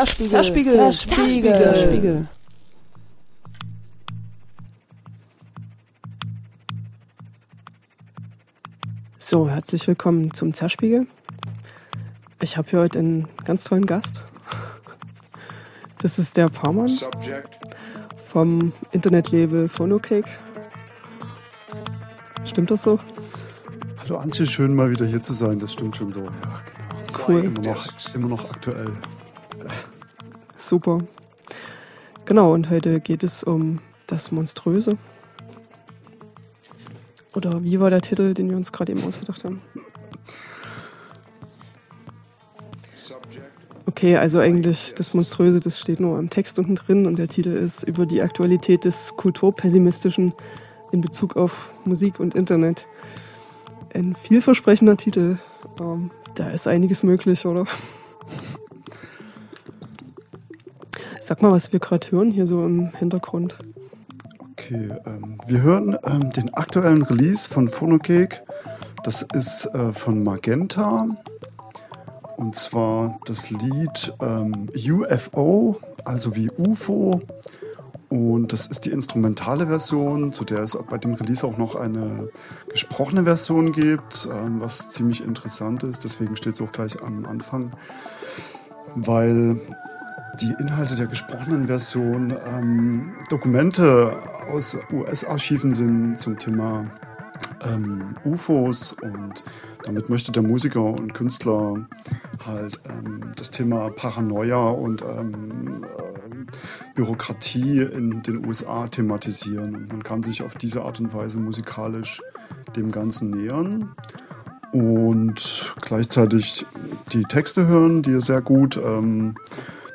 Zerspiegel. Zerspiegel. Zerspiegel. Zerspiegel. So, herzlich willkommen zum Zerspiegel. Ich habe hier heute einen ganz tollen Gast. Das ist der Parman vom Internetlabel Phonocake. Stimmt das so? Hallo Antje, schön mal wieder hier zu sein. Das stimmt schon so. Ja, genau. Cool. Immer noch, immer noch aktuell. Super. Genau, und heute geht es um das Monströse. Oder wie war der Titel, den wir uns gerade eben ausgedacht haben? Okay, also eigentlich das Monströse, das steht nur im Text unten drin und der Titel ist über die Aktualität des Kulturpessimistischen in Bezug auf Musik und Internet. Ein vielversprechender Titel. Ähm, da ist einiges möglich, oder? Sag mal, was wir gerade hören hier so im Hintergrund. Okay, ähm, wir hören ähm, den aktuellen Release von Phonocake. Das ist äh, von Magenta. Und zwar das Lied ähm, UFO, also wie UFO. Und das ist die instrumentale Version, zu der es bei dem Release auch noch eine gesprochene Version gibt, ähm, was ziemlich interessant ist. Deswegen steht es auch gleich am Anfang, weil die Inhalte der gesprochenen Version ähm, Dokumente aus US-Archiven sind zum Thema ähm, UFOs und damit möchte der Musiker und Künstler halt ähm, das Thema Paranoia und ähm, äh, Bürokratie in den USA thematisieren. Und man kann sich auf diese Art und Weise musikalisch dem Ganzen nähern und gleichzeitig die Texte hören, die sehr gut ähm,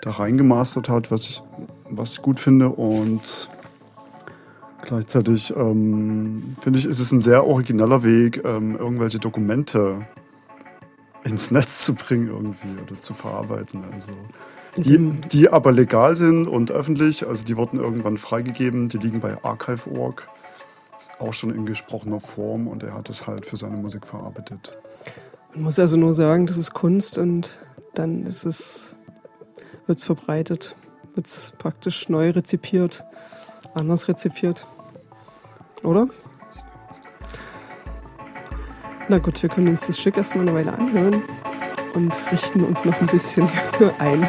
da reingemastert hat, was ich, was ich gut finde. Und gleichzeitig ähm, finde ich, ist es ein sehr origineller Weg, ähm, irgendwelche Dokumente ins Netz zu bringen irgendwie oder zu verarbeiten. Also die, die aber legal sind und öffentlich, also die wurden irgendwann freigegeben, die liegen bei Archive.org, ist auch schon in gesprochener Form und er hat es halt für seine Musik verarbeitet. Man muss also nur sagen, das ist Kunst und dann ist es, wird es verbreitet, wird es praktisch neu rezipiert, anders rezipiert. Oder? Na gut, wir können uns das Stück erstmal eine Weile anhören und richten uns noch ein bisschen ein.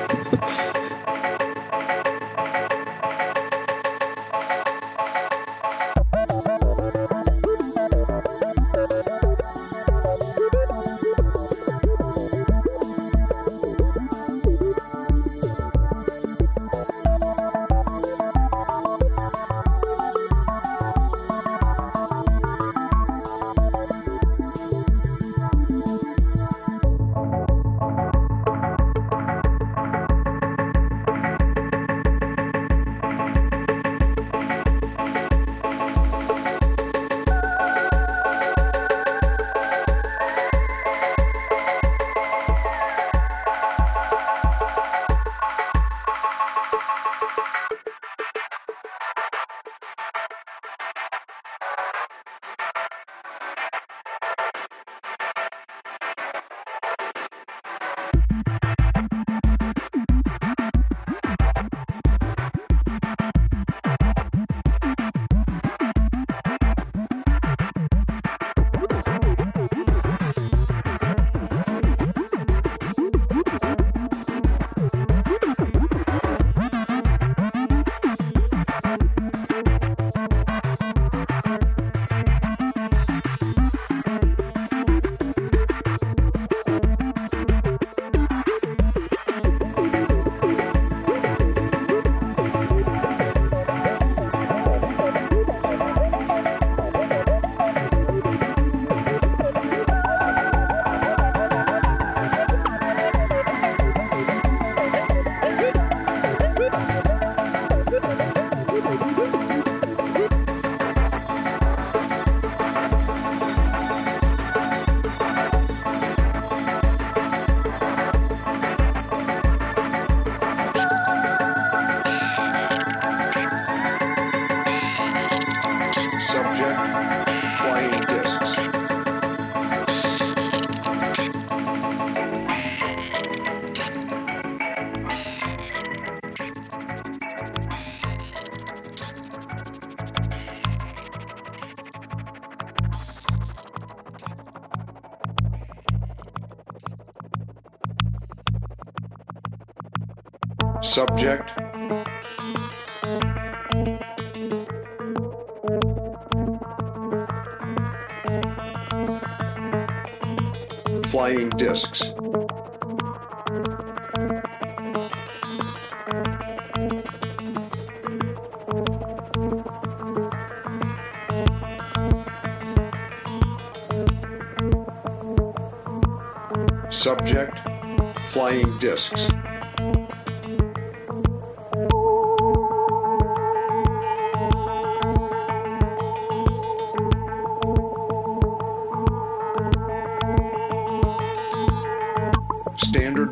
Subject Flying discs. Subject Flying discs.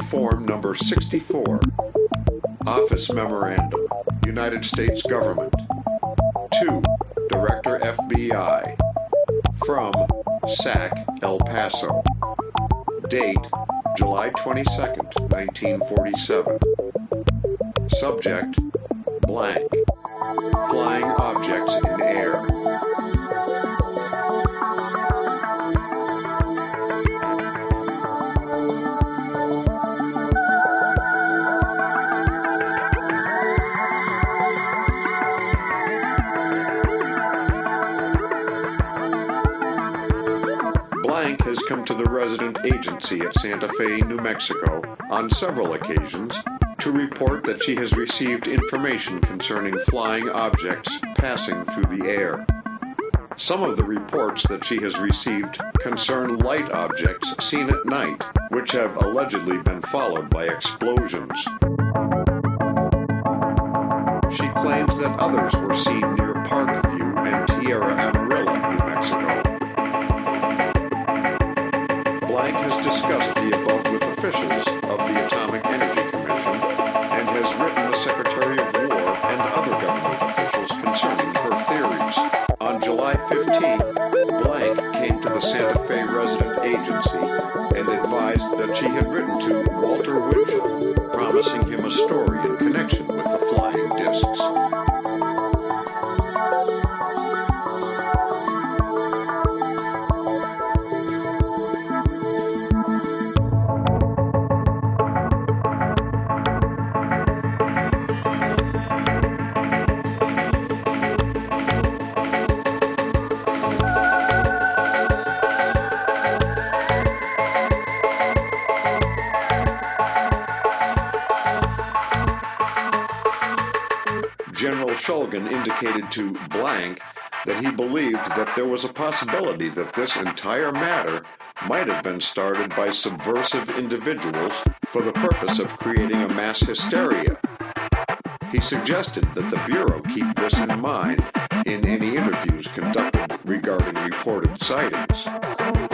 Form Number 64. Office Memorandum. United States Government. To Director FBI. From SAC El Paso. Date July 22nd, 1947. Subject Blank. The resident agency at Santa Fe, New Mexico, on several occasions to report that she has received information concerning flying objects passing through the air. Some of the reports that she has received concern light objects seen at night, which have allegedly been followed by explosions. She claims that others were seen near Parkview and Tierra Amarilla, the Santa Fe Resident Agency believed that there was a possibility that this entire matter might have been started by subversive individuals for the purpose of creating a mass hysteria. He suggested that the Bureau keep this in mind in any interviews conducted regarding reported sightings.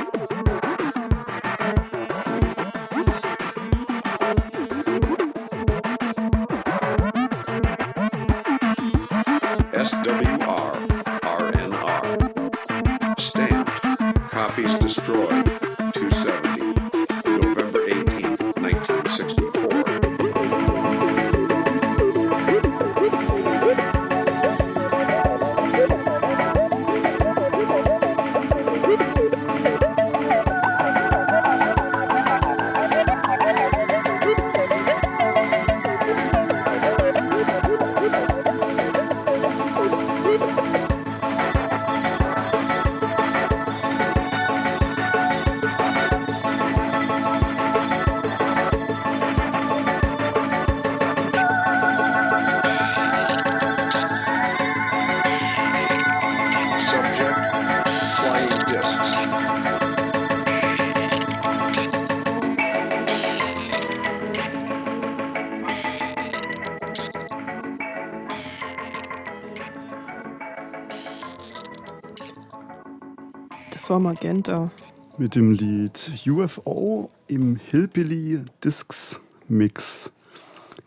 War Magenta. Mit dem Lied UFO im Hillbilly Discs Mix.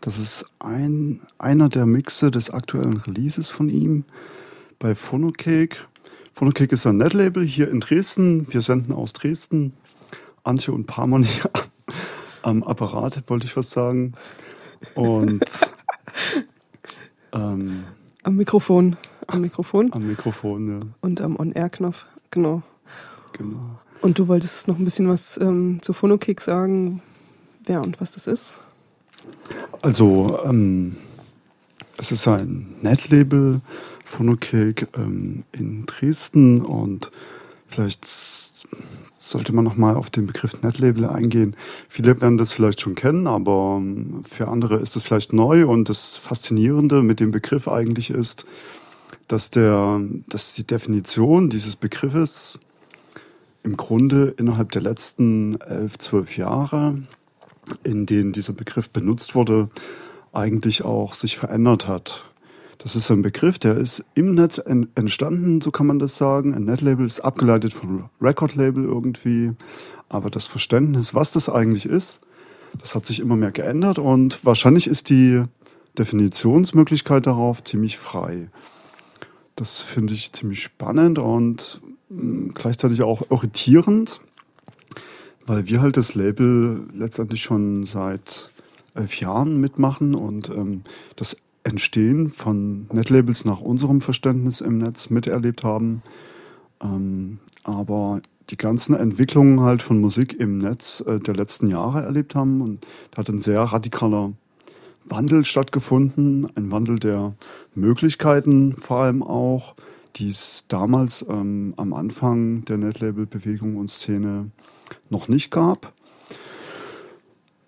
Das ist ein, einer der Mixe des aktuellen Releases von ihm bei Phonocake. Phonocake ist ein Netlabel hier in Dresden. Wir senden aus Dresden. Antje und Parmon hier am Apparat, wollte ich was sagen. Und ähm, Am Mikrofon. Am Mikrofon am Mikrofon, ja, und am On-Air-Knopf. Genau. Genau. Und du wolltest noch ein bisschen was ähm, zu Phonokick sagen, wer und was das ist? Also, ähm, es ist ein Netlabel, Phonocake ähm, in Dresden und vielleicht sollte man nochmal auf den Begriff Netlabel eingehen. Viele werden das vielleicht schon kennen, aber ähm, für andere ist es vielleicht neu und das Faszinierende mit dem Begriff eigentlich ist, dass, der, dass die Definition dieses Begriffes im Grunde innerhalb der letzten elf, zwölf Jahre, in denen dieser Begriff benutzt wurde, eigentlich auch sich verändert hat. Das ist ein Begriff, der ist im Netz entstanden, so kann man das sagen. Ein Netlabel ist abgeleitet von Recordlabel irgendwie. Aber das Verständnis, was das eigentlich ist, das hat sich immer mehr geändert und wahrscheinlich ist die Definitionsmöglichkeit darauf ziemlich frei. Das finde ich ziemlich spannend und gleichzeitig auch irritierend, weil wir halt das Label letztendlich schon seit elf Jahren mitmachen und ähm, das Entstehen von Netlabels nach unserem Verständnis im Netz miterlebt haben. Ähm, aber die ganzen Entwicklungen halt von Musik im Netz äh, der letzten Jahre erlebt haben. Und da hat ein sehr radikaler Wandel stattgefunden, ein Wandel der Möglichkeiten vor allem auch, die es damals ähm, am Anfang der Netlabel-Bewegung und Szene noch nicht gab.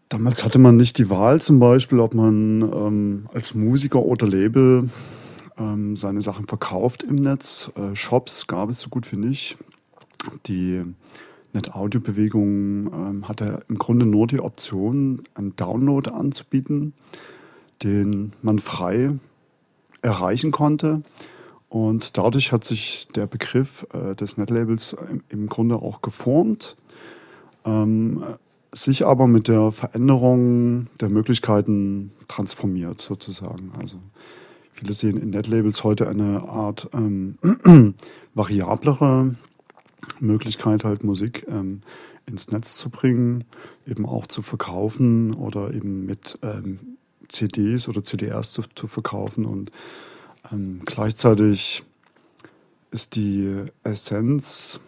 Damals hatte man nicht die Wahl zum Beispiel, ob man ähm, als Musiker oder Label ähm, seine Sachen verkauft im Netz. Äh, Shops gab es so gut wie nicht. Die Net-Audio-Bewegung ähm, hatte im Grunde nur die Option, einen Download anzubieten, den man frei erreichen konnte. Und dadurch hat sich der Begriff äh, des Netlabels im, im Grunde auch geformt. Ähm, sich aber mit der Veränderung der Möglichkeiten transformiert, sozusagen. Also viele sehen in Netlabels heute eine Art ähm, variablere Möglichkeit, halt Musik ähm, ins Netz zu bringen, eben auch zu verkaufen oder eben mit ähm, CDs oder CDRs zu, zu verkaufen. Und ähm, gleichzeitig ist die Essenz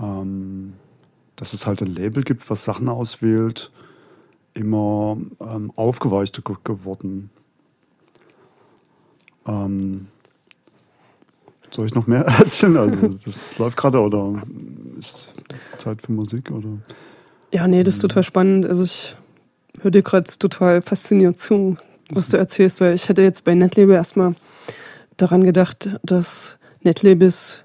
ähm, dass es halt ein Label gibt, was Sachen auswählt, immer ähm, aufgeweichter geworden. Ähm, soll ich noch mehr erzählen? Also das läuft gerade oder ist Zeit für Musik oder? Ja, nee, das ist total spannend. Also ich höre dir gerade total fasziniert zu, was du erzählst, weil ich hätte jetzt bei Netlabel erstmal daran gedacht, dass Netlabels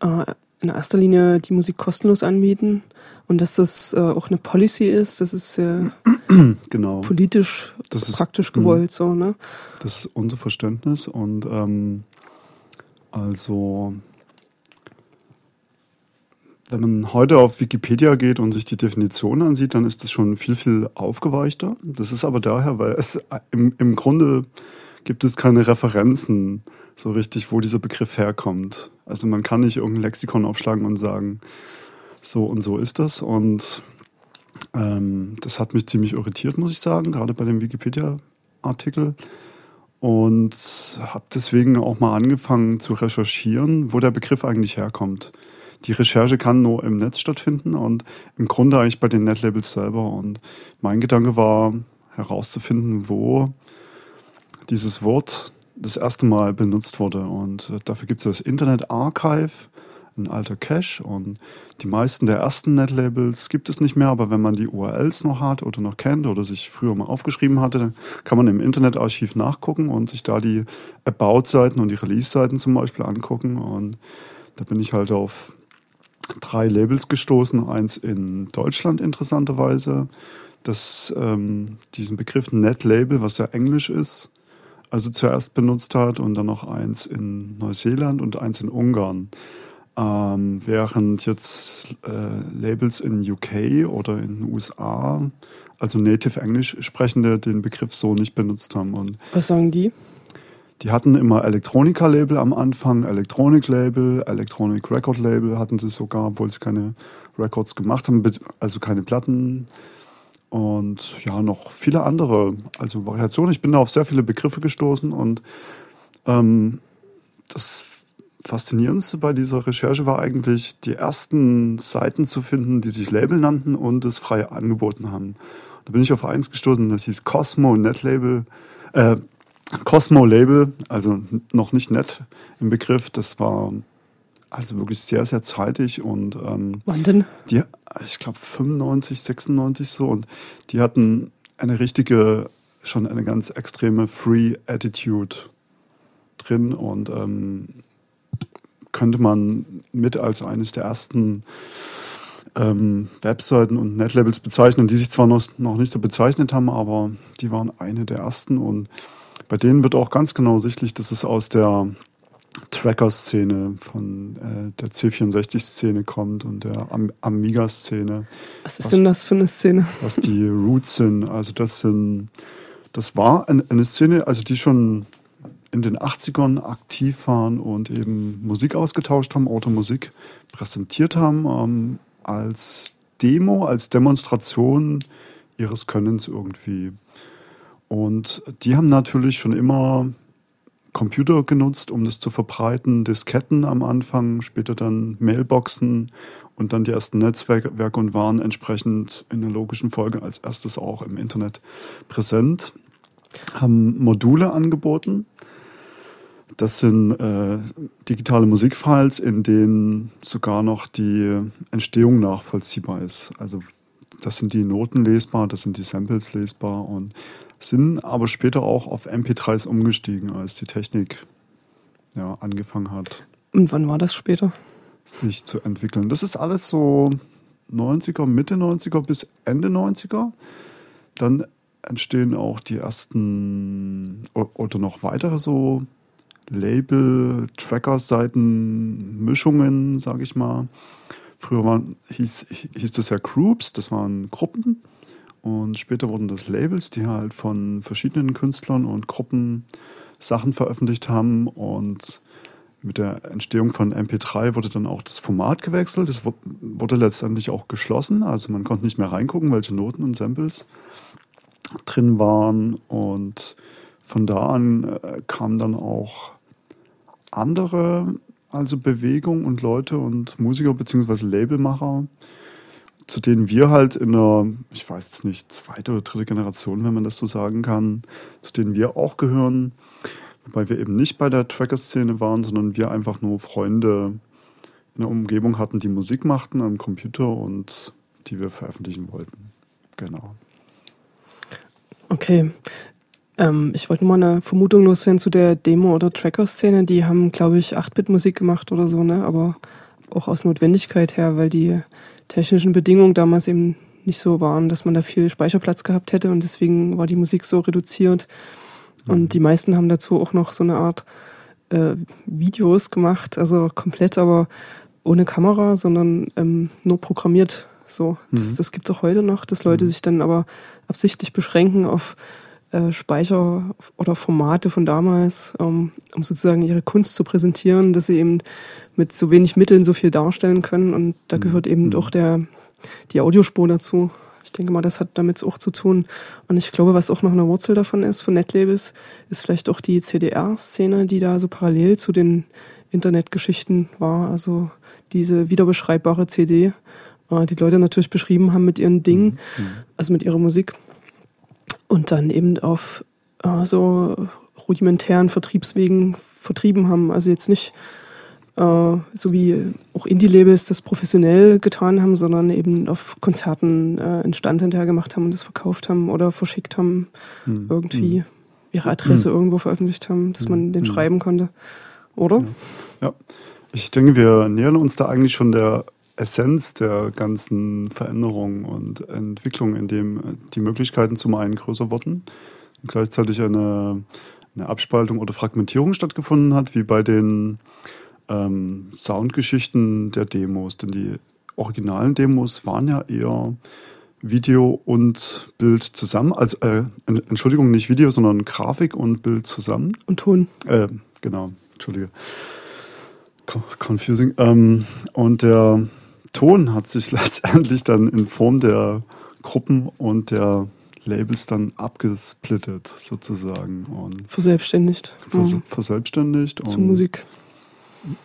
äh, in erster Linie die Musik kostenlos anbieten und dass das äh, auch eine Policy ist, das ist sehr genau. politisch das ist, praktisch gewollt. So, ne? Das ist unser Verständnis und ähm, also wenn man heute auf Wikipedia geht und sich die Definition ansieht, dann ist das schon viel, viel aufgeweichter. Das ist aber daher, weil es im, im Grunde gibt es keine Referenzen so richtig, wo dieser Begriff herkommt. Also man kann nicht irgendein Lexikon aufschlagen und sagen, so und so ist das. Und ähm, das hat mich ziemlich irritiert, muss ich sagen, gerade bei dem Wikipedia-Artikel. Und habe deswegen auch mal angefangen zu recherchieren, wo der Begriff eigentlich herkommt. Die Recherche kann nur im Netz stattfinden und im Grunde eigentlich bei den Netlabels selber. Und mein Gedanke war herauszufinden, wo dieses Wort das erste Mal benutzt wurde. Und äh, dafür gibt es das Internet Archive, ein alter Cache. Und die meisten der ersten Netlabels gibt es nicht mehr, aber wenn man die URLs noch hat oder noch kennt oder sich früher mal aufgeschrieben hatte, kann man im Internetarchiv nachgucken und sich da die About-Seiten und die Release-Seiten zum Beispiel angucken. Und da bin ich halt auf drei Labels gestoßen. Eins in Deutschland interessanterweise, das ähm, diesen Begriff Netlabel, was ja Englisch ist, also zuerst benutzt hat und dann noch eins in Neuseeland und eins in Ungarn. Ähm, während jetzt äh, Labels in UK oder in USA, also Native Englisch sprechende, den Begriff so nicht benutzt haben. Und Was sagen die? Die hatten immer Elektronika-Label am Anfang, Elektronik-Label, Electronic Record-Label hatten sie sogar, obwohl sie keine Records gemacht haben, also keine Platten und ja, noch viele andere, also Variationen. Ich bin da auf sehr viele Begriffe gestoßen und ähm, das Faszinierendste bei dieser Recherche war eigentlich, die ersten Seiten zu finden, die sich Label nannten und es frei angeboten haben. Da bin ich auf eins gestoßen, das hieß Cosmo Net Label, äh, Cosmo Label, also noch nicht net im Begriff. Das war also wirklich sehr, sehr zeitig und ähm, Wann denn? die, ich glaube 95, 96 so und die hatten eine richtige, schon eine ganz extreme Free Attitude drin und ähm, könnte man mit als eines der ersten ähm, Webseiten und Netlabels bezeichnen, die sich zwar noch, noch nicht so bezeichnet haben, aber die waren eine der ersten und bei denen wird auch ganz genau sichtlich, dass es aus der Tracker-Szene von äh, der C64-Szene kommt und der Am Amiga-Szene. Was ist was, denn das für eine Szene? Was die Roots sind. Also das sind, das war eine, eine Szene, also die schon in den 80ern aktiv waren und eben Musik ausgetauscht haben, Automusik präsentiert haben, ähm, als Demo, als Demonstration ihres Könnens irgendwie. Und die haben natürlich schon immer Computer genutzt, um das zu verbreiten, Disketten am Anfang, später dann Mailboxen und dann die ersten Netzwerke und waren entsprechend in der logischen Folge als erstes auch im Internet präsent, haben Module angeboten, das sind äh, digitale Musikfiles, in denen sogar noch die Entstehung nachvollziehbar ist. Also das sind die Noten lesbar, das sind die Samples lesbar und sind aber später auch auf MP3s umgestiegen, als die Technik ja, angefangen hat. Und wann war das später? Sich zu entwickeln. Das ist alles so 90er, Mitte 90er bis Ende 90er. Dann entstehen auch die ersten oder noch weitere so Label, Tracker-Seiten, Mischungen, sage ich mal. Früher waren, hieß, hieß das ja Groups, das waren Gruppen. Und später wurden das Labels, die halt von verschiedenen Künstlern und Gruppen Sachen veröffentlicht haben. Und mit der Entstehung von MP3 wurde dann auch das Format gewechselt. Es wurde letztendlich auch geschlossen. Also man konnte nicht mehr reingucken, welche Noten und Samples drin waren. Und von da an äh, kam dann auch andere, also Bewegung und Leute und Musiker bzw. Labelmacher, zu denen wir halt in der, ich weiß jetzt nicht, zweite oder dritte Generation, wenn man das so sagen kann, zu denen wir auch gehören. Wobei wir eben nicht bei der Tracker-Szene waren, sondern wir einfach nur Freunde in der Umgebung hatten, die Musik machten am Computer und die wir veröffentlichen wollten. Genau. Okay. Ähm, ich wollte mal eine Vermutung loswerden zu der Demo- oder Tracker-Szene. Die haben, glaube ich, 8-Bit-Musik gemacht oder so, ne? Aber auch aus Notwendigkeit her, weil die technischen Bedingungen damals eben nicht so waren, dass man da viel Speicherplatz gehabt hätte und deswegen war die Musik so reduziert. Und mhm. die meisten haben dazu auch noch so eine Art äh, Videos gemacht, also komplett, aber ohne Kamera, sondern ähm, nur programmiert. So, das, mhm. das gibt es auch heute noch, dass Leute mhm. sich dann aber absichtlich beschränken auf äh, Speicher oder Formate von damals, ähm, um sozusagen ihre Kunst zu präsentieren, dass sie eben mit so wenig Mitteln so viel darstellen können. Und da mhm. gehört eben mhm. auch der, die Audiospur dazu. Ich denke mal, das hat damit auch zu tun. Und ich glaube, was auch noch eine Wurzel davon ist, von Netlabels, ist vielleicht auch die CDR-Szene, die da so parallel zu den Internetgeschichten war. Also diese wiederbeschreibbare CD, äh, die Leute natürlich beschrieben haben mit ihren Dingen, mhm. also mit ihrer Musik und dann eben auf äh, so rudimentären Vertriebswegen vertrieben haben. Also jetzt nicht äh, so wie auch Indie-Labels das professionell getan haben, sondern eben auf Konzerten äh, einen Stand hinterher gemacht haben und das verkauft haben oder verschickt haben, hm. irgendwie hm. ihre Adresse hm. irgendwo veröffentlicht haben, dass man den hm. schreiben konnte. Oder? Ja. ja. Ich denke, wir nähern uns da eigentlich schon der Essenz der ganzen Veränderungen und Entwicklungen, in dem die Möglichkeiten zum einen größer wurden und gleichzeitig eine, eine Abspaltung oder Fragmentierung stattgefunden hat, wie bei den ähm, Soundgeschichten der Demos. Denn die originalen Demos waren ja eher Video und Bild zusammen. Also, äh, Entschuldigung, nicht Video, sondern Grafik und Bild zusammen. Und Ton. Äh, genau, Entschuldige. Confusing. Ähm, und der Ton hat sich letztendlich dann in Form der Gruppen und der Labels dann abgesplittet sozusagen und verselbstständigt. Vers mhm. Verselbstständigt. Zu Musik.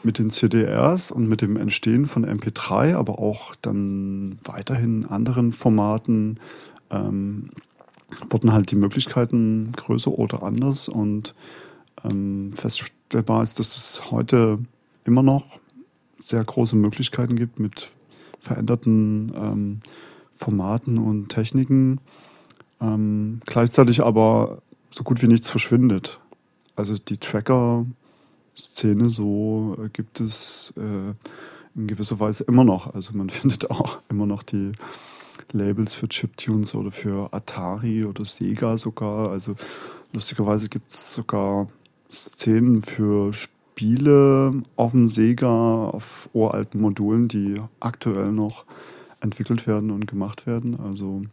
Mit den CDRs und mit dem Entstehen von MP3, aber auch dann weiterhin anderen Formaten ähm, wurden halt die Möglichkeiten größer oder anders und ähm, feststellbar ist, dass es heute immer noch sehr große Möglichkeiten gibt mit veränderten ähm, Formaten und Techniken, ähm, gleichzeitig aber so gut wie nichts verschwindet. Also die Tracker-Szene so äh, gibt es äh, in gewisser Weise immer noch. Also man findet auch immer noch die Labels für Chiptunes oder für Atari oder Sega sogar. Also lustigerweise gibt es sogar Szenen für Spiele auf dem Sega, auf uralten Modulen, die aktuell noch entwickelt werden und gemacht werden. Also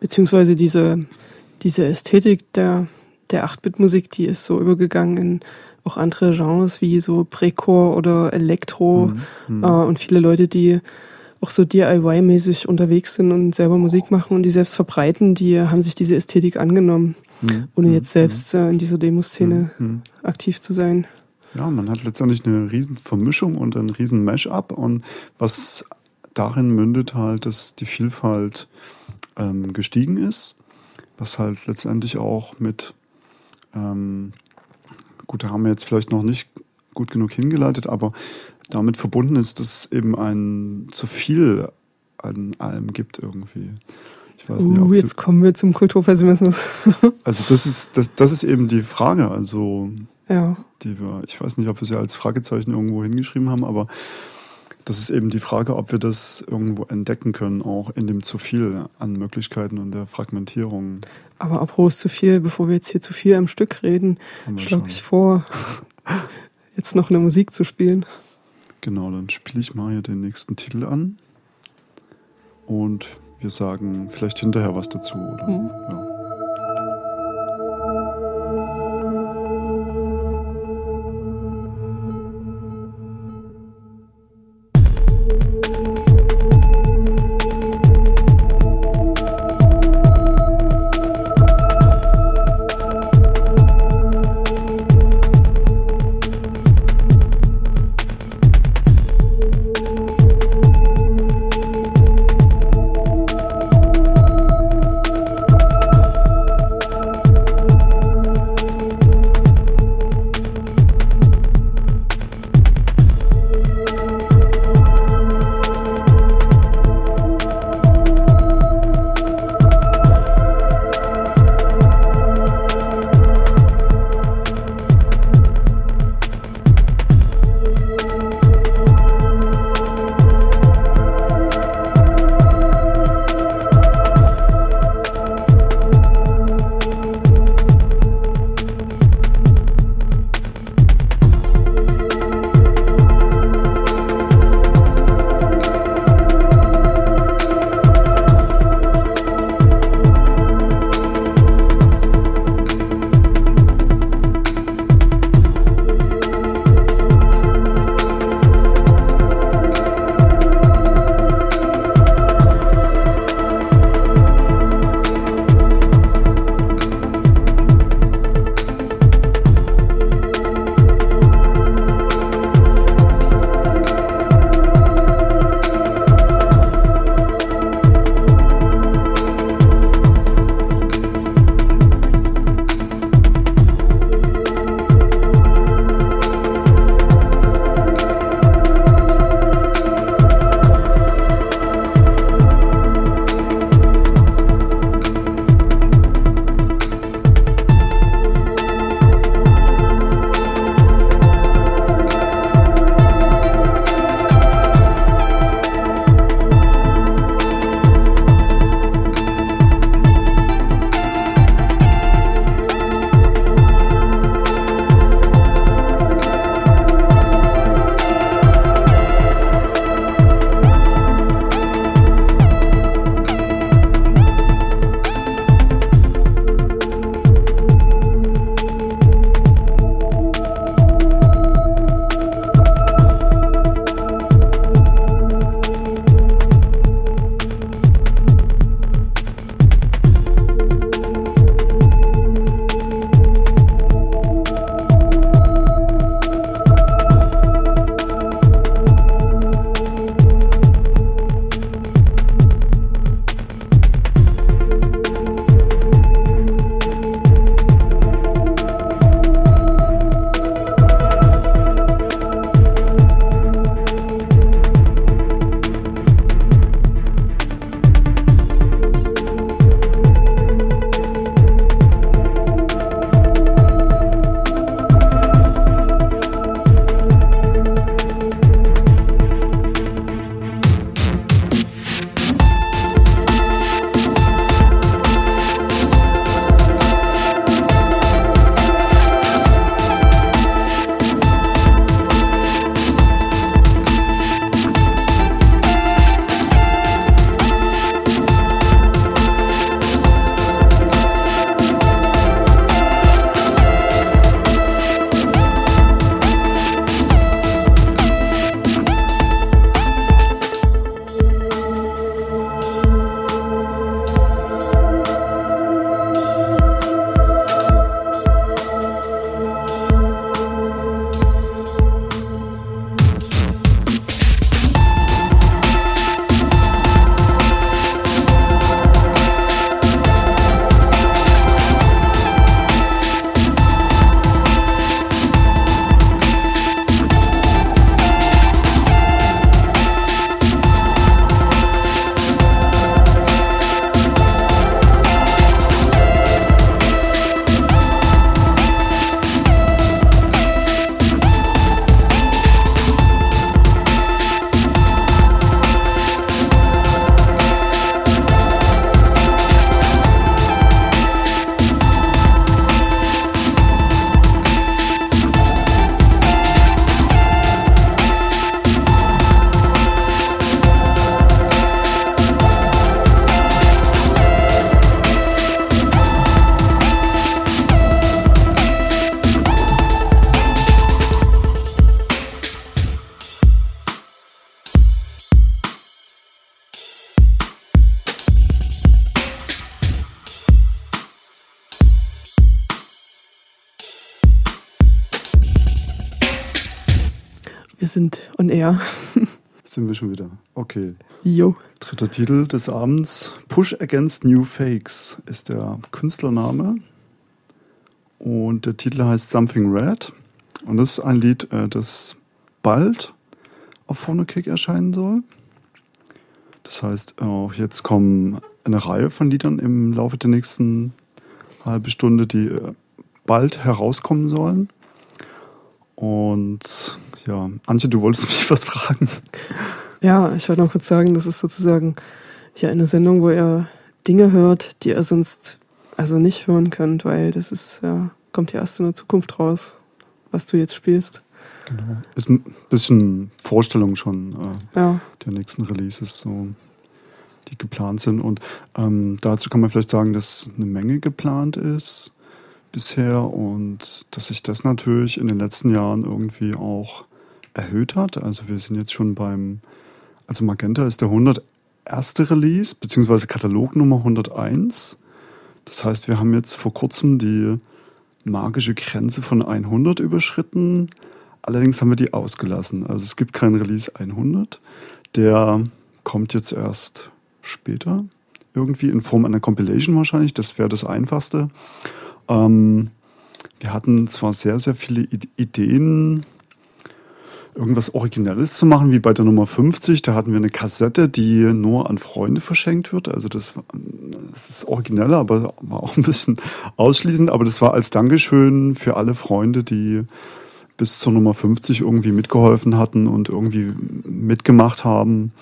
Beziehungsweise diese, diese Ästhetik der, der 8-Bit-Musik, die ist so übergegangen in auch andere Genres wie so Precore oder Elektro mhm. mhm. äh, und viele Leute, die auch so DIY-mäßig unterwegs sind und selber Musik machen und die selbst verbreiten, die haben sich diese Ästhetik angenommen, mhm. ohne jetzt mhm. selbst äh, in dieser Demoszene mhm. aktiv zu sein. Ja, man hat letztendlich eine riesen Vermischung und ein riesen Mash-up und was darin mündet halt, dass die Vielfalt ähm, gestiegen ist, was halt letztendlich auch mit, ähm, gut, da haben wir jetzt vielleicht noch nicht gut genug hingeleitet, aber damit verbunden ist, dass es eben ein zu viel an allem gibt irgendwie. Ich weiß nicht, uh, jetzt kommen wir zum Kulturpessimismus. also das ist, das, das ist eben die Frage, also ja. die wir, ich weiß nicht, ob wir sie als Fragezeichen irgendwo hingeschrieben haben, aber das ist eben die Frage, ob wir das irgendwo entdecken können, auch in dem zu viel an Möglichkeiten und der Fragmentierung. Aber apropos zu viel, bevor wir jetzt hier zu viel am Stück reden, schlage ich vor, jetzt noch eine Musik zu spielen. Genau, dann spiele ich mal hier den nächsten Titel an. Und wir sagen vielleicht hinterher was dazu, oder? Mhm. Ja. Wir schon wieder. Okay. Jo. Dritter Titel des Abends. Push Against New Fakes ist der Künstlername. Und der Titel heißt Something Red. Und das ist ein Lied, äh, das bald auf Phonokick erscheinen soll. Das heißt, auch jetzt kommen eine Reihe von Liedern im Laufe der nächsten halbe Stunde, die äh, bald herauskommen sollen. Und ja, Antje, du wolltest mich was fragen. Ja, ich wollte noch kurz sagen, das ist sozusagen hier eine Sendung, wo ihr Dinge hört, die ihr sonst also nicht hören könnt, weil das ist, ja, kommt ja erst in der Zukunft raus, was du jetzt spielst. Genau. Ist ein bisschen Vorstellung schon äh, Ja. der nächsten Releases, so, die geplant sind. Und ähm, dazu kann man vielleicht sagen, dass eine Menge geplant ist bisher und dass sich das natürlich in den letzten Jahren irgendwie auch erhöht hat. Also wir sind jetzt schon beim, also Magenta ist der 101. Release, beziehungsweise Katalog Nummer 101. Das heißt, wir haben jetzt vor kurzem die magische Grenze von 100 überschritten. Allerdings haben wir die ausgelassen. Also es gibt keinen Release 100. Der kommt jetzt erst später. Irgendwie in Form einer Compilation wahrscheinlich. Das wäre das Einfachste. Ähm, wir hatten zwar sehr, sehr viele Ideen, irgendwas Originelles zu machen, wie bei der Nummer 50. Da hatten wir eine Kassette, die nur an Freunde verschenkt wird. Also das, das ist originell, aber war auch ein bisschen ausschließend. Aber das war als Dankeschön für alle Freunde, die bis zur Nummer 50 irgendwie mitgeholfen hatten und irgendwie mitgemacht haben.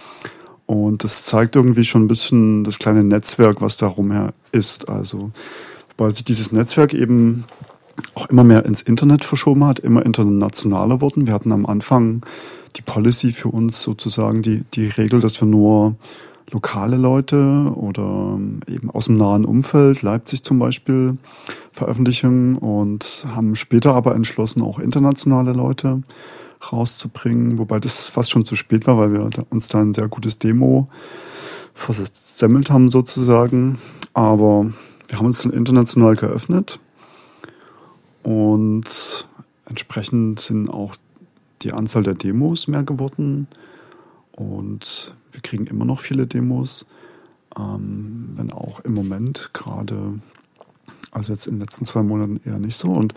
Und das zeigt irgendwie schon ein bisschen das kleine Netzwerk, was da rumher ist. Also, weil sich dieses Netzwerk eben auch immer mehr ins Internet verschoben hat, immer internationaler wurden. Wir hatten am Anfang die Policy für uns sozusagen, die, die Regel, dass wir nur lokale Leute oder eben aus dem nahen Umfeld, Leipzig zum Beispiel, veröffentlichen und haben später aber entschlossen, auch internationale Leute rauszubringen, wobei das fast schon zu spät war, weil wir uns da ein sehr gutes Demo versemmelt haben sozusagen. Aber wir haben uns dann international geöffnet und entsprechend sind auch die Anzahl der Demos mehr geworden. Und wir kriegen immer noch viele Demos, ähm, wenn auch im Moment gerade, also jetzt in den letzten zwei Monaten eher nicht so. Und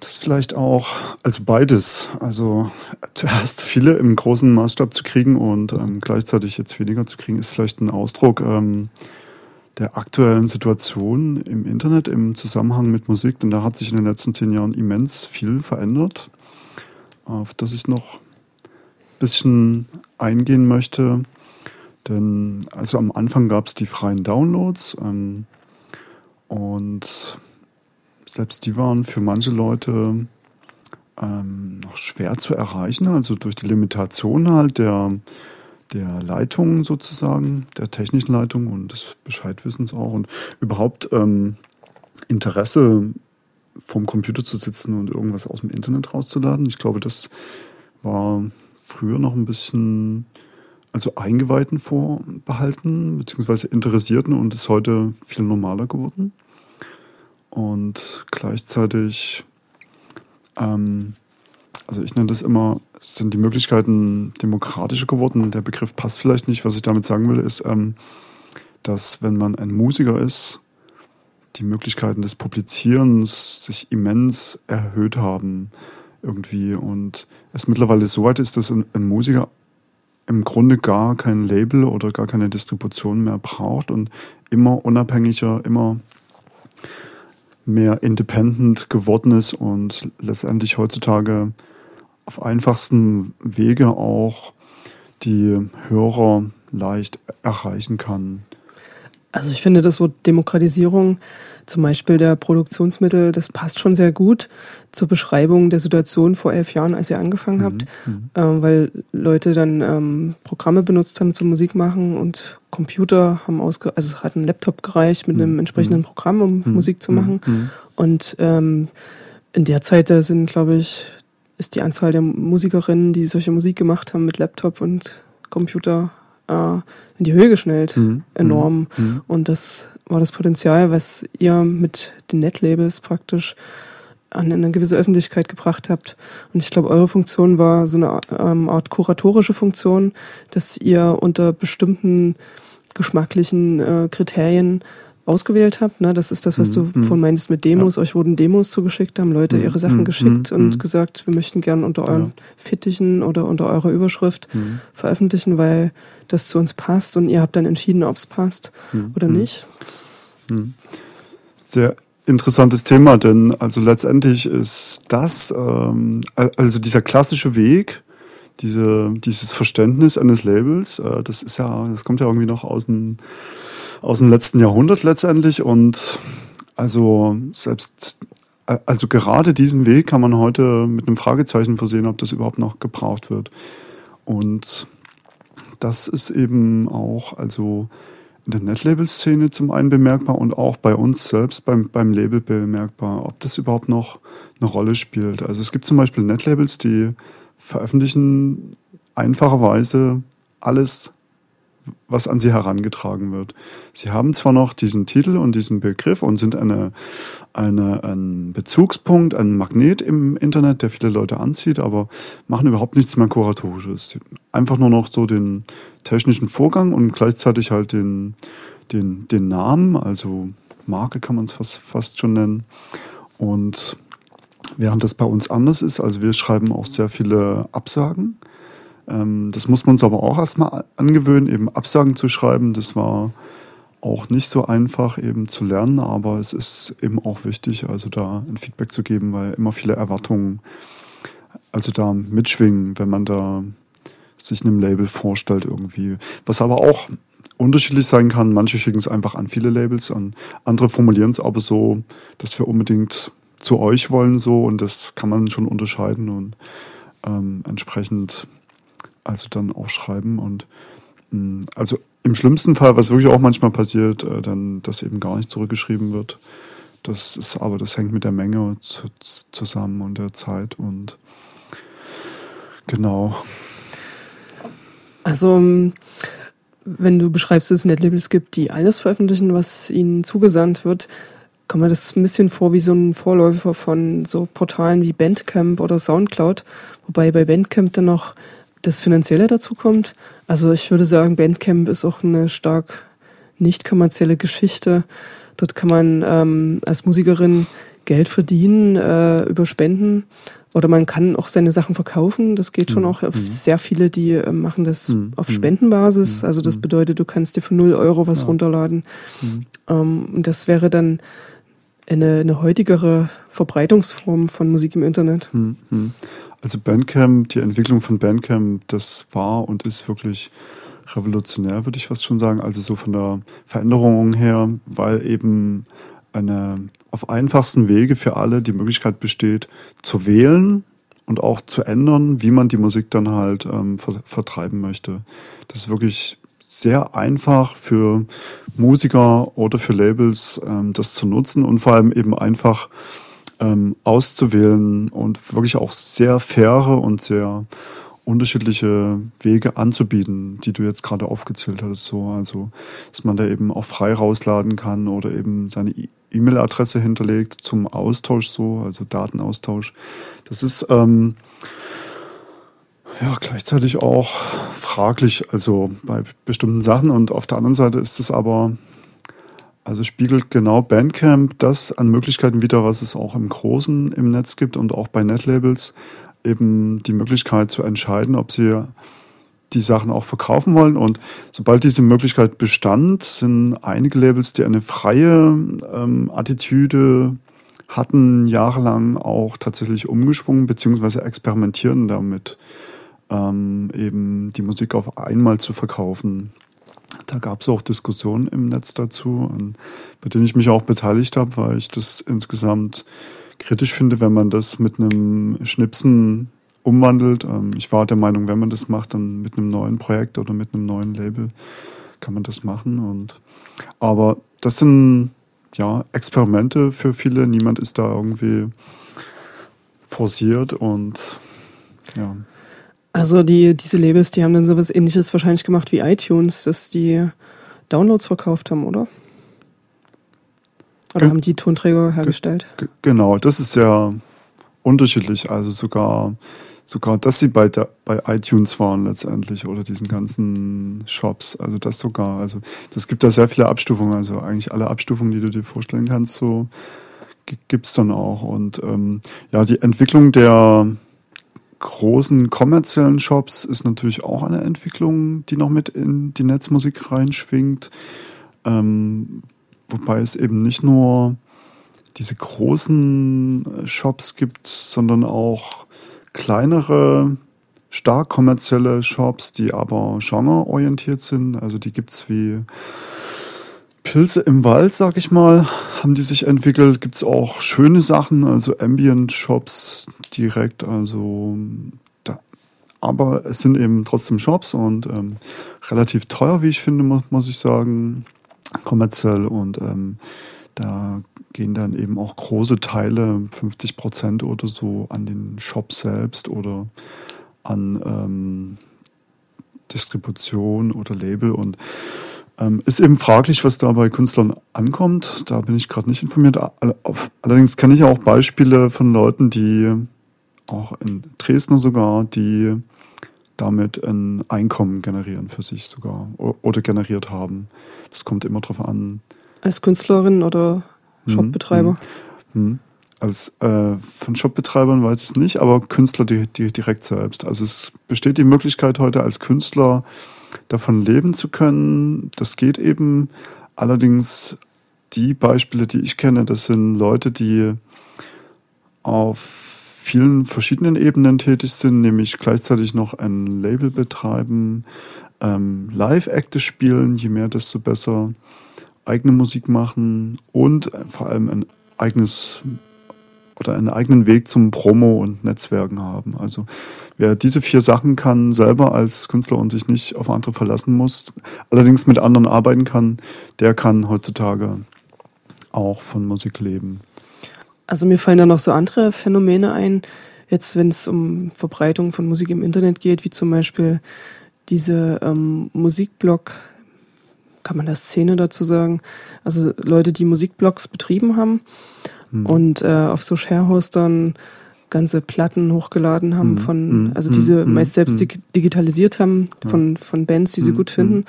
das vielleicht auch, also beides, also zuerst viele im großen Maßstab zu kriegen und ähm, gleichzeitig jetzt weniger zu kriegen, ist vielleicht ein Ausdruck. Ähm, der aktuellen Situation im Internet im Zusammenhang mit Musik, denn da hat sich in den letzten zehn Jahren immens viel verändert, auf das ich noch ein bisschen eingehen möchte. Denn also am Anfang gab es die freien Downloads ähm, und selbst die waren für manche Leute ähm, noch schwer zu erreichen, also durch die Limitation halt der, der Leitung sozusagen, der technischen Leitung und des Bescheidwissens auch und überhaupt ähm, Interesse vom Computer zu sitzen und irgendwas aus dem Internet rauszuladen. Ich glaube, das war früher noch ein bisschen, also Eingeweihten vorbehalten, beziehungsweise Interessierten und ist heute viel normaler geworden. Und gleichzeitig, ähm, also ich nenne das immer, sind die Möglichkeiten demokratischer geworden. Der Begriff passt vielleicht nicht. Was ich damit sagen will, ist, ähm, dass wenn man ein Musiker ist, die Möglichkeiten des Publizierens sich immens erhöht haben irgendwie und es mittlerweile so weit ist, dass ein, ein Musiker im Grunde gar kein Label oder gar keine Distribution mehr braucht und immer unabhängiger, immer mehr independent geworden ist und letztendlich heutzutage auf einfachsten Wege auch die Hörer leicht erreichen kann. Also ich finde das Wort Demokratisierung, zum Beispiel der Produktionsmittel, das passt schon sehr gut zur Beschreibung der Situation vor elf Jahren, als ihr angefangen habt, ähm, weil Leute dann ähm, Programme benutzt haben zum Musik machen und Computer haben ausge also es hat ein Laptop gereicht mit einem entsprechenden Programm, um Musik zu machen. Und ähm, in der Zeit da sind, glaube ich, ist die Anzahl der Musikerinnen, die solche Musik gemacht haben mit Laptop und Computer äh, in die Höhe geschnellt. Mhm. Enorm. Mhm. Und das war das Potenzial, was ihr mit den Netlabels praktisch an eine gewisse Öffentlichkeit gebracht habt. Und ich glaube, eure Funktion war so eine ähm, Art kuratorische Funktion, dass ihr unter bestimmten geschmacklichen äh, Kriterien ausgewählt habt. Ne? Das ist das, was du mhm. von meintest mit Demos. Ja. Euch wurden Demos zugeschickt, haben Leute mhm. ihre Sachen mhm. geschickt mhm. und gesagt, wir möchten gern unter euren ja. Fittichen oder unter eurer Überschrift mhm. veröffentlichen, weil das zu uns passt und ihr habt dann entschieden, ob es passt mhm. oder nicht. Sehr interessantes Thema, denn also letztendlich ist das, ähm, also dieser klassische Weg, diese, dieses Verständnis eines Labels, äh, das ist ja, das kommt ja irgendwie noch aus dem aus dem letzten Jahrhundert letztendlich. Und also selbst, also gerade diesen Weg kann man heute mit einem Fragezeichen versehen, ob das überhaupt noch gebraucht wird. Und das ist eben auch, also in der Netlabel-Szene zum einen bemerkbar und auch bei uns selbst beim, beim Label bemerkbar, ob das überhaupt noch eine Rolle spielt. Also es gibt zum Beispiel Netlabels, die veröffentlichen einfacherweise alles was an sie herangetragen wird. Sie haben zwar noch diesen Titel und diesen Begriff und sind eine, eine, ein Bezugspunkt, ein Magnet im Internet, der viele Leute anzieht, aber machen überhaupt nichts mehr Kuratorisches. Einfach nur noch so den technischen Vorgang und gleichzeitig halt den, den, den Namen, also Marke kann man es fast, fast schon nennen. Und während das bei uns anders ist, also wir schreiben auch sehr viele Absagen ähm, das muss man uns aber auch erstmal angewöhnen, eben Absagen zu schreiben. Das war auch nicht so einfach eben zu lernen, aber es ist eben auch wichtig, also da ein Feedback zu geben, weil immer viele Erwartungen also da mitschwingen, wenn man da sich einem Label vorstellt irgendwie. Was aber auch unterschiedlich sein kann. Manche schicken es einfach an viele Labels, an andere formulieren es aber so, dass wir unbedingt zu euch wollen so und das kann man schon unterscheiden und ähm, entsprechend also dann auch schreiben und mh, mm, also im schlimmsten Fall, was wirklich auch manchmal passiert, äh, dann, dass eben gar nicht zurückgeschrieben wird. Das ist aber, das hängt mit der Menge zu, zusammen und der Zeit und genau. Also, ähm, wenn du beschreibst, dass es Netlabels gibt, die alles veröffentlichen, was ihnen zugesandt wird, kommt mir das ein bisschen vor wie so ein Vorläufer von so Portalen wie Bandcamp oder Soundcloud, wobei bei Bandcamp dann noch das Finanzielle dazu kommt. Also ich würde sagen, Bandcamp ist auch eine stark nicht kommerzielle Geschichte. Dort kann man ähm, als Musikerin Geld verdienen äh, über Spenden oder man kann auch seine Sachen verkaufen. Das geht schon mhm. auch. Mhm. Sehr viele, die äh, machen das mhm. auf mhm. Spendenbasis. Mhm. Also das mhm. bedeutet, du kannst dir für 0 Euro was ja. runterladen. Ähm, das wäre dann eine, eine heutigere Verbreitungsform von Musik im Internet. Also Bandcamp, die Entwicklung von Bandcamp, das war und ist wirklich revolutionär, würde ich fast schon sagen. Also so von der Veränderung her, weil eben eine auf einfachsten Wege für alle die Möglichkeit besteht, zu wählen und auch zu ändern, wie man die Musik dann halt ähm, vertreiben möchte. Das ist wirklich sehr einfach für Musiker oder für Labels, ähm, das zu nutzen und vor allem eben einfach ähm, auszuwählen und wirklich auch sehr faire und sehr unterschiedliche Wege anzubieten, die du jetzt gerade aufgezählt hattest. So, also, dass man da eben auch frei rausladen kann oder eben seine E-Mail-Adresse hinterlegt zum Austausch, so, also Datenaustausch. Das ist ähm, ja gleichzeitig auch fraglich, also bei bestimmten Sachen. Und auf der anderen Seite ist es aber also spiegelt genau Bandcamp das an Möglichkeiten wider, was es auch im Großen im Netz gibt und auch bei Netlabels eben die Möglichkeit zu entscheiden, ob sie die Sachen auch verkaufen wollen. Und sobald diese Möglichkeit bestand, sind einige Labels, die eine freie ähm, Attitüde hatten, jahrelang auch tatsächlich umgeschwungen beziehungsweise experimentieren damit, ähm, eben die Musik auf einmal zu verkaufen. Da gab es auch Diskussionen im Netz dazu, bei denen ich mich auch beteiligt habe, weil ich das insgesamt kritisch finde, wenn man das mit einem Schnipsen umwandelt. Ähm, ich war der Meinung, wenn man das macht, dann mit einem neuen Projekt oder mit einem neuen Label kann man das machen. Und aber das sind ja Experimente für viele. Niemand ist da irgendwie forciert und ja. Also die, diese Labels, die haben dann sowas ähnliches wahrscheinlich gemacht wie iTunes, dass die Downloads verkauft haben, oder? Oder haben die Tonträger hergestellt? Genau, das ist sehr unterschiedlich. Also sogar, sogar dass sie bei, der, bei iTunes waren letztendlich oder diesen ganzen Shops. Also das sogar. Also das gibt da sehr viele Abstufungen. Also eigentlich alle Abstufungen, die du dir vorstellen kannst, so gibt es dann auch. Und ähm, ja, die Entwicklung der großen kommerziellen Shops ist natürlich auch eine Entwicklung, die noch mit in die Netzmusik reinschwingt. Ähm, wobei es eben nicht nur diese großen äh, Shops gibt, sondern auch kleinere, stark kommerzielle Shops, die aber genreorientiert sind. Also die gibt es wie Pilze im Wald, sag ich mal, haben die sich entwickelt. Gibt es auch schöne Sachen, also Ambient-Shops direkt, also da. aber es sind eben trotzdem Shops und ähm, relativ teuer, wie ich finde, muss, muss ich sagen, kommerziell und ähm, da gehen dann eben auch große Teile, 50 Prozent oder so, an den Shop selbst oder an ähm, Distribution oder Label und ähm, ist eben fraglich, was da bei Künstlern ankommt. Da bin ich gerade nicht informiert. Allerdings kenne ich auch Beispiele von Leuten, die auch in Dresden sogar, die damit ein Einkommen generieren für sich sogar oder generiert haben. Das kommt immer drauf an. Als Künstlerin oder mhm, Shopbetreiber? Mhm. Mhm. Als äh, von Shopbetreibern weiß ich es nicht, aber Künstler die, die direkt selbst. Also es besteht die Möglichkeit heute als Künstler davon leben zu können. Das geht eben. Allerdings die Beispiele, die ich kenne, das sind Leute, die auf vielen verschiedenen Ebenen tätig sind, nämlich gleichzeitig noch ein Label betreiben, ähm, Live-Acte spielen, je mehr, desto besser, eigene Musik machen und vor allem ein eigenes oder einen eigenen Weg zum Promo und Netzwerken haben. Also wer diese vier Sachen kann, selber als Künstler und sich nicht auf andere verlassen muss, allerdings mit anderen arbeiten kann, der kann heutzutage auch von Musik leben. Also mir fallen da noch so andere Phänomene ein, jetzt wenn es um Verbreitung von Musik im Internet geht, wie zum Beispiel diese ähm, Musikblog, kann man das Szene dazu sagen? Also Leute, die Musikblogs betrieben haben hm. und äh, auf so Sharehostern ganze Platten hochgeladen haben hm. von, hm. also diese meist selbst dig digitalisiert haben von, von Bands, die sie gut finden.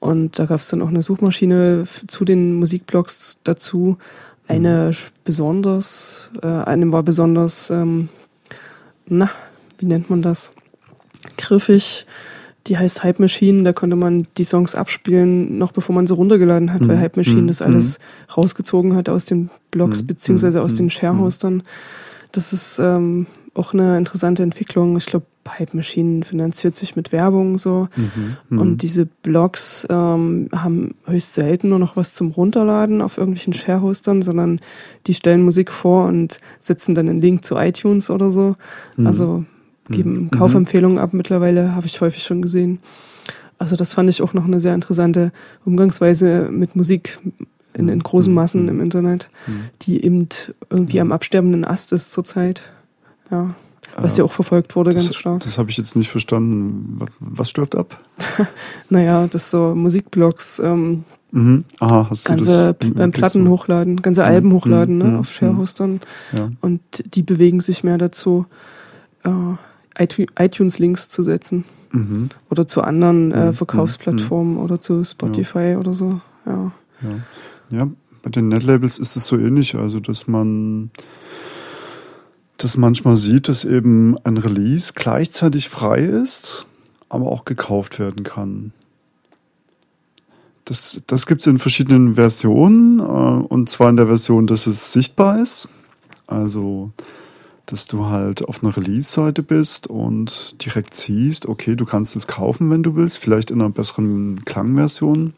Und da gab es dann auch eine Suchmaschine zu den Musikblogs dazu. Eine besonders, äh, einem war besonders, ähm, na, wie nennt man das? Griffig die heißt Hype Machine, da konnte man die Songs abspielen, noch bevor man sie runtergeladen hat, mhm. weil Hype Machine mhm. das alles rausgezogen hat aus den Blogs mhm. beziehungsweise aus den mhm. Sharehostern. Das ist ähm, auch eine interessante Entwicklung. Ich glaube, Hype Machine finanziert sich mit Werbung so. Mhm. Und diese Blogs ähm, haben höchst selten nur noch was zum Runterladen auf irgendwelchen Sharehostern, sondern die stellen Musik vor und setzen dann einen Link zu iTunes oder so. Also geben mhm. Kaufempfehlungen ab mittlerweile, habe ich häufig schon gesehen. Also das fand ich auch noch eine sehr interessante Umgangsweise mit Musik in, in großen mhm. Massen im Internet, mhm. die eben irgendwie am absterbenden Ast ist zurzeit. Ja. Was ja auch verfolgt wurde, das, ganz stark. Das habe ich jetzt nicht verstanden. Was stirbt ab? naja, das so Musikblogs, ähm, mhm. Aha, ganze das äh, Platten so? hochladen, ganze mhm. Alben hochladen ne, mhm. auf Sharehostern. Ja. Und die bewegen sich mehr dazu, äh, iTunes-Links zu setzen. Mhm. Oder zu anderen äh, mhm. Verkaufsplattformen mhm. oder zu Spotify ja. oder so. Ja. ja. Ja, bei den Netlabels ist es so ähnlich, also dass man das manchmal sieht, dass eben ein Release gleichzeitig frei ist, aber auch gekauft werden kann. Das, das gibt es in verschiedenen Versionen, äh, und zwar in der Version, dass es sichtbar ist. Also dass du halt auf einer Release-Seite bist und direkt siehst, okay, du kannst es kaufen, wenn du willst, vielleicht in einer besseren Klangversion.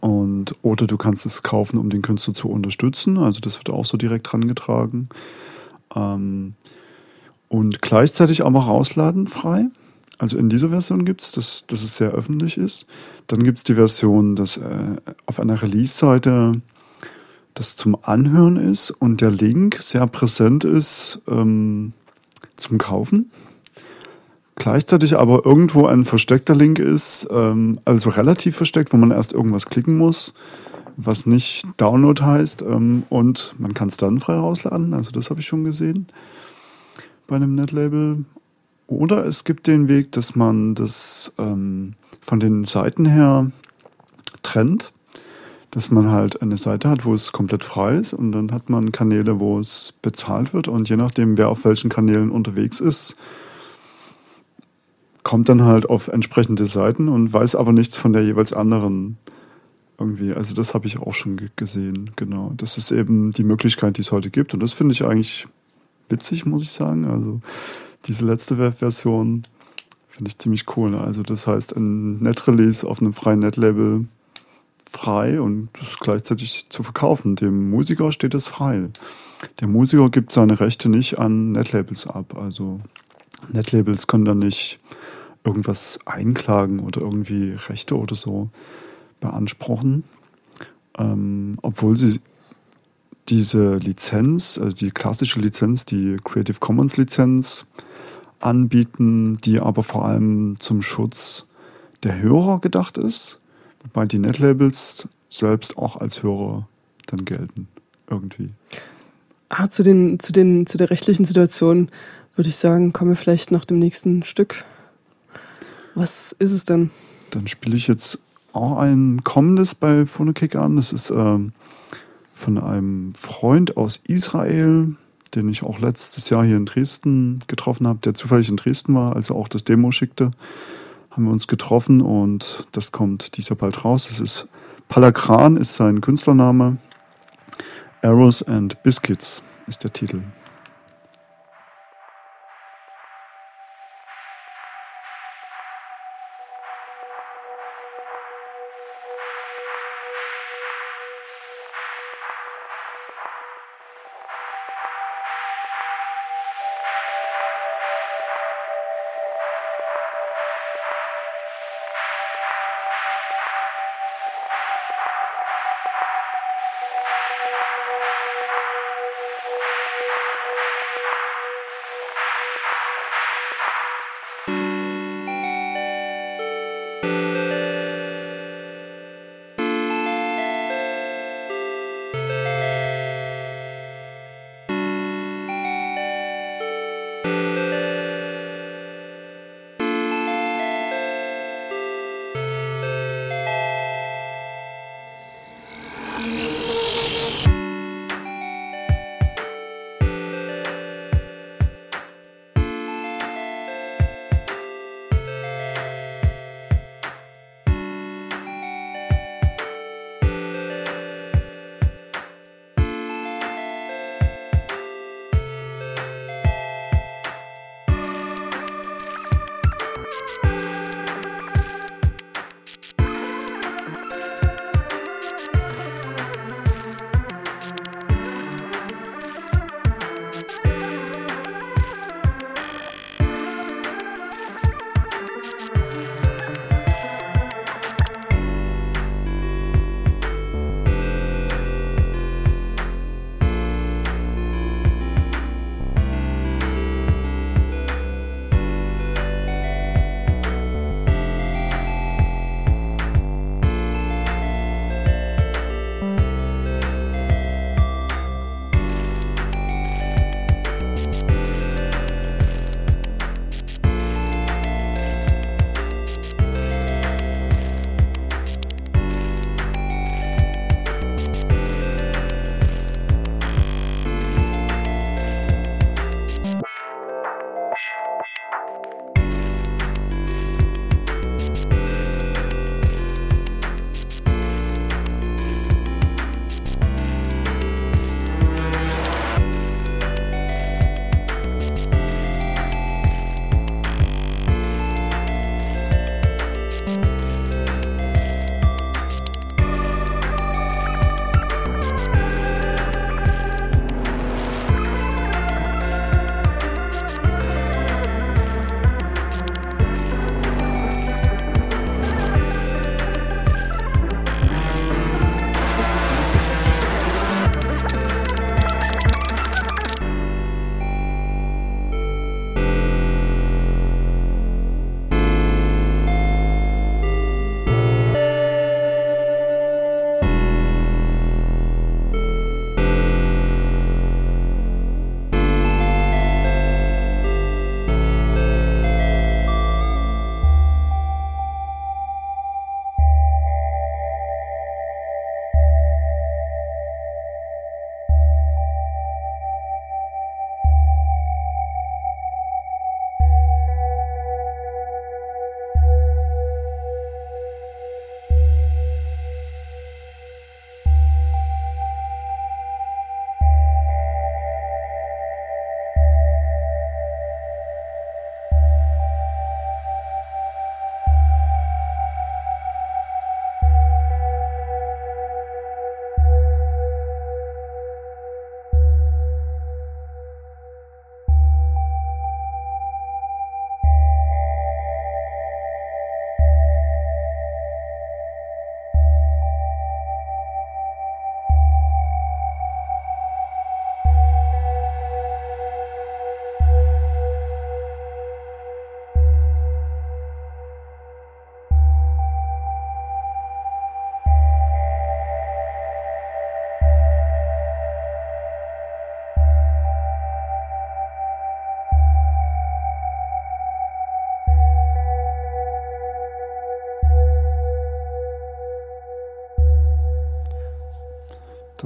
Und, oder du kannst es kaufen, um den Künstler zu unterstützen. Also das wird auch so direkt drangetragen. Ähm, und gleichzeitig aber rausladen frei. Also in dieser Version gibt es, dass, dass es sehr öffentlich ist. Dann gibt es die Version, dass äh, auf einer Release-Seite das zum Anhören ist und der Link sehr präsent ist ähm, zum Kaufen. Gleichzeitig aber irgendwo ein versteckter Link ist, ähm, also relativ versteckt, wo man erst irgendwas klicken muss, was nicht Download heißt. Ähm, und man kann es dann frei rausladen. Also das habe ich schon gesehen bei einem Netlabel. Oder es gibt den Weg, dass man das ähm, von den Seiten her trennt. Dass man halt eine Seite hat, wo es komplett frei ist und dann hat man Kanäle, wo es bezahlt wird und je nachdem, wer auf welchen Kanälen unterwegs ist, kommt dann halt auf entsprechende Seiten und weiß aber nichts von der jeweils anderen irgendwie. Also das habe ich auch schon gesehen, genau. Das ist eben die Möglichkeit, die es heute gibt und das finde ich eigentlich witzig, muss ich sagen. Also diese letzte Version finde ich ziemlich cool. Also das heißt, ein Net-Release auf einem freien Netlabel frei und das gleichzeitig zu verkaufen. Dem Musiker steht es frei. Der Musiker gibt seine Rechte nicht an Netlabels ab. Also Netlabels können dann nicht irgendwas einklagen oder irgendwie Rechte oder so beanspruchen, ähm, obwohl sie diese Lizenz, also die klassische Lizenz, die Creative Commons Lizenz anbieten, die aber vor allem zum Schutz der Hörer gedacht ist, wobei die Netlabels selbst auch als Hörer dann gelten, irgendwie. Ah, zu, den, zu, den, zu der rechtlichen Situation würde ich sagen, kommen wir vielleicht nach dem nächsten Stück. Was ist es denn? Dann spiele ich jetzt auch ein kommendes bei Phonokick an. Das ist ähm, von einem Freund aus Israel, den ich auch letztes Jahr hier in Dresden getroffen habe, der zufällig in Dresden war, als er auch das Demo schickte. Haben wir uns getroffen und das kommt dieser bald raus. Das ist Palakran ist sein Künstlername. Arrows and Biscuits ist der Titel.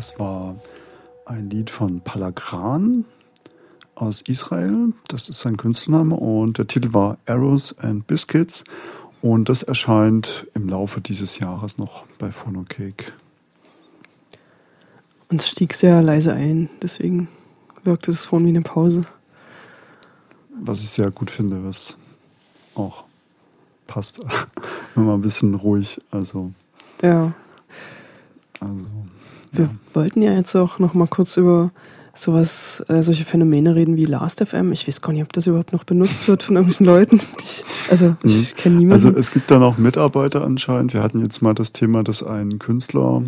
Das war ein Lied von Palagran aus Israel. Das ist sein Künstlername und der Titel war Arrows and Biscuits. Und das erscheint im Laufe dieses Jahres noch bei Phonocake. Uns stieg sehr leise ein, deswegen wirkte es vorhin wie eine Pause. Was ich sehr gut finde, was auch passt. Wenn man ein bisschen ruhig, also. Ja. Wir ja. wollten ja jetzt auch noch mal kurz über sowas, äh, solche Phänomene reden wie Last.fm. Ich weiß gar nicht, ob das überhaupt noch benutzt wird von irgendwelchen Leuten. Ich, also ich kenne niemanden. Also es gibt da noch Mitarbeiter anscheinend. Wir hatten jetzt mal das Thema, dass ein Künstler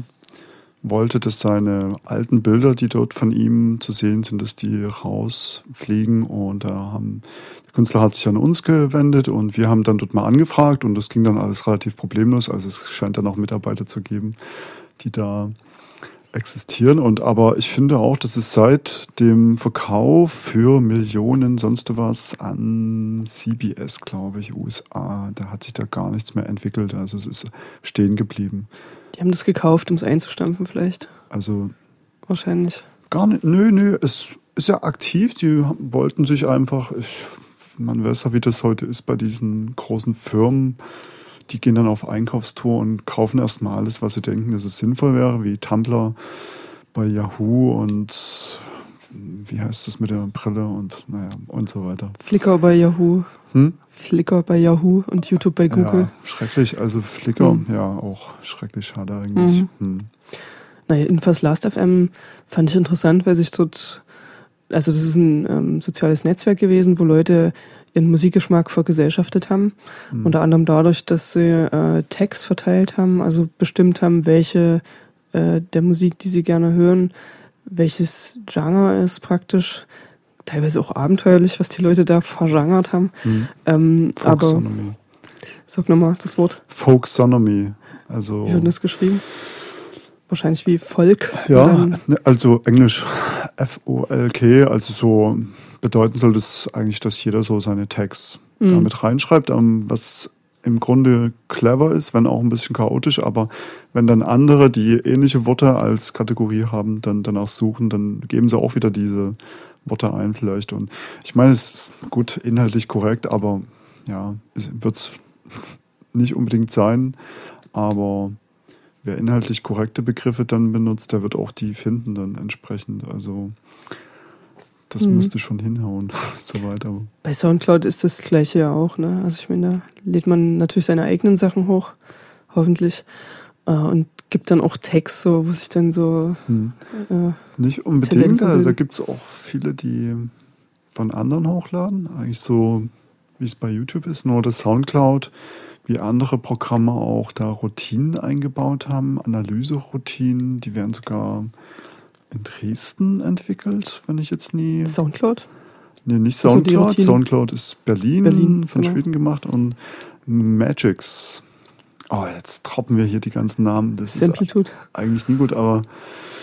wollte, dass seine alten Bilder, die dort von ihm zu sehen sind, dass die rausfliegen. Und da haben, der Künstler hat sich an uns gewendet und wir haben dann dort mal angefragt und das ging dann alles relativ problemlos. Also es scheint dann auch Mitarbeiter zu geben, die da existieren. Und aber ich finde auch, dass es seit dem Verkauf für Millionen sonst was an CBS, glaube ich, USA, da hat sich da gar nichts mehr entwickelt. Also es ist stehen geblieben. Die haben das gekauft, um es einzustampfen vielleicht. Also Wahrscheinlich. gar nicht. Nö, nö, es ist ja aktiv. Die wollten sich einfach, ich, man weiß ja, wie das heute ist bei diesen großen Firmen. Die gehen dann auf Einkaufstour und kaufen erstmal alles, was sie denken, dass es sinnvoll wäre, wie Tumblr bei Yahoo und wie heißt das mit der Brille und naja und so weiter. Flickr bei Yahoo. Hm? Flickr bei Yahoo und YouTube bei Google. Ja, schrecklich. Also Flickr, Hm. ja, auch schrecklich schade eigentlich. Mhm. Hm. Naja, jedenfalls Last.fm fand ich interessant, weil sich dort, also das ist ein ähm, soziales Netzwerk gewesen, wo Leute ihren Musikgeschmack vergesellschaftet haben. Hm. Unter anderem dadurch, dass sie äh, Tags verteilt haben, also bestimmt haben, welche äh, der Musik, die sie gerne hören, welches Genre ist praktisch. Teilweise auch abenteuerlich, was die Leute da vergenert haben. Hm. Ähm, aber Folksonomy. sag nochmal das Wort. Folksonomy. Also Wie wird das geschrieben? Wahrscheinlich wie Volk. Ja, ne, also Englisch F-O-L-K, also so bedeuten soll das eigentlich, dass jeder so seine Tags Mhm. damit reinschreibt, ähm, was im Grunde clever ist, wenn auch ein bisschen chaotisch, aber wenn dann andere, die ähnliche Worte als Kategorie haben, dann danach suchen, dann geben sie auch wieder diese Worte ein vielleicht. Und ich meine, es ist gut inhaltlich korrekt, aber ja, wird es nicht unbedingt sein, aber wer inhaltlich korrekte Begriffe dann benutzt, der wird auch die finden dann entsprechend. Also das Mhm. müsste schon hinhauen, soweit. Aber Bei Soundcloud ist das gleiche ja auch, ne? Also ich meine, da lädt man natürlich seine eigenen Sachen hoch, hoffentlich. Äh, und gibt dann auch Tags, so, wo sich dann so hm. äh, nicht unbedingt. Also, da bilden. gibt es auch viele, die von anderen hochladen. Eigentlich so, wie es bei YouTube ist, nur das Soundcloud, wie andere Programme auch da Routinen eingebaut haben, Analyseroutinen, die werden sogar in Dresden entwickelt, wenn ich jetzt nie. Soundcloud. Nee, nicht Also Soundcloud. Routinen. Soundcloud ist Berlin, Berlin, von genau. Schweden gemacht und Magix. Oh, jetzt droppen wir hier die ganzen Namen. Das ist Samplitude. eigentlich nie gut, aber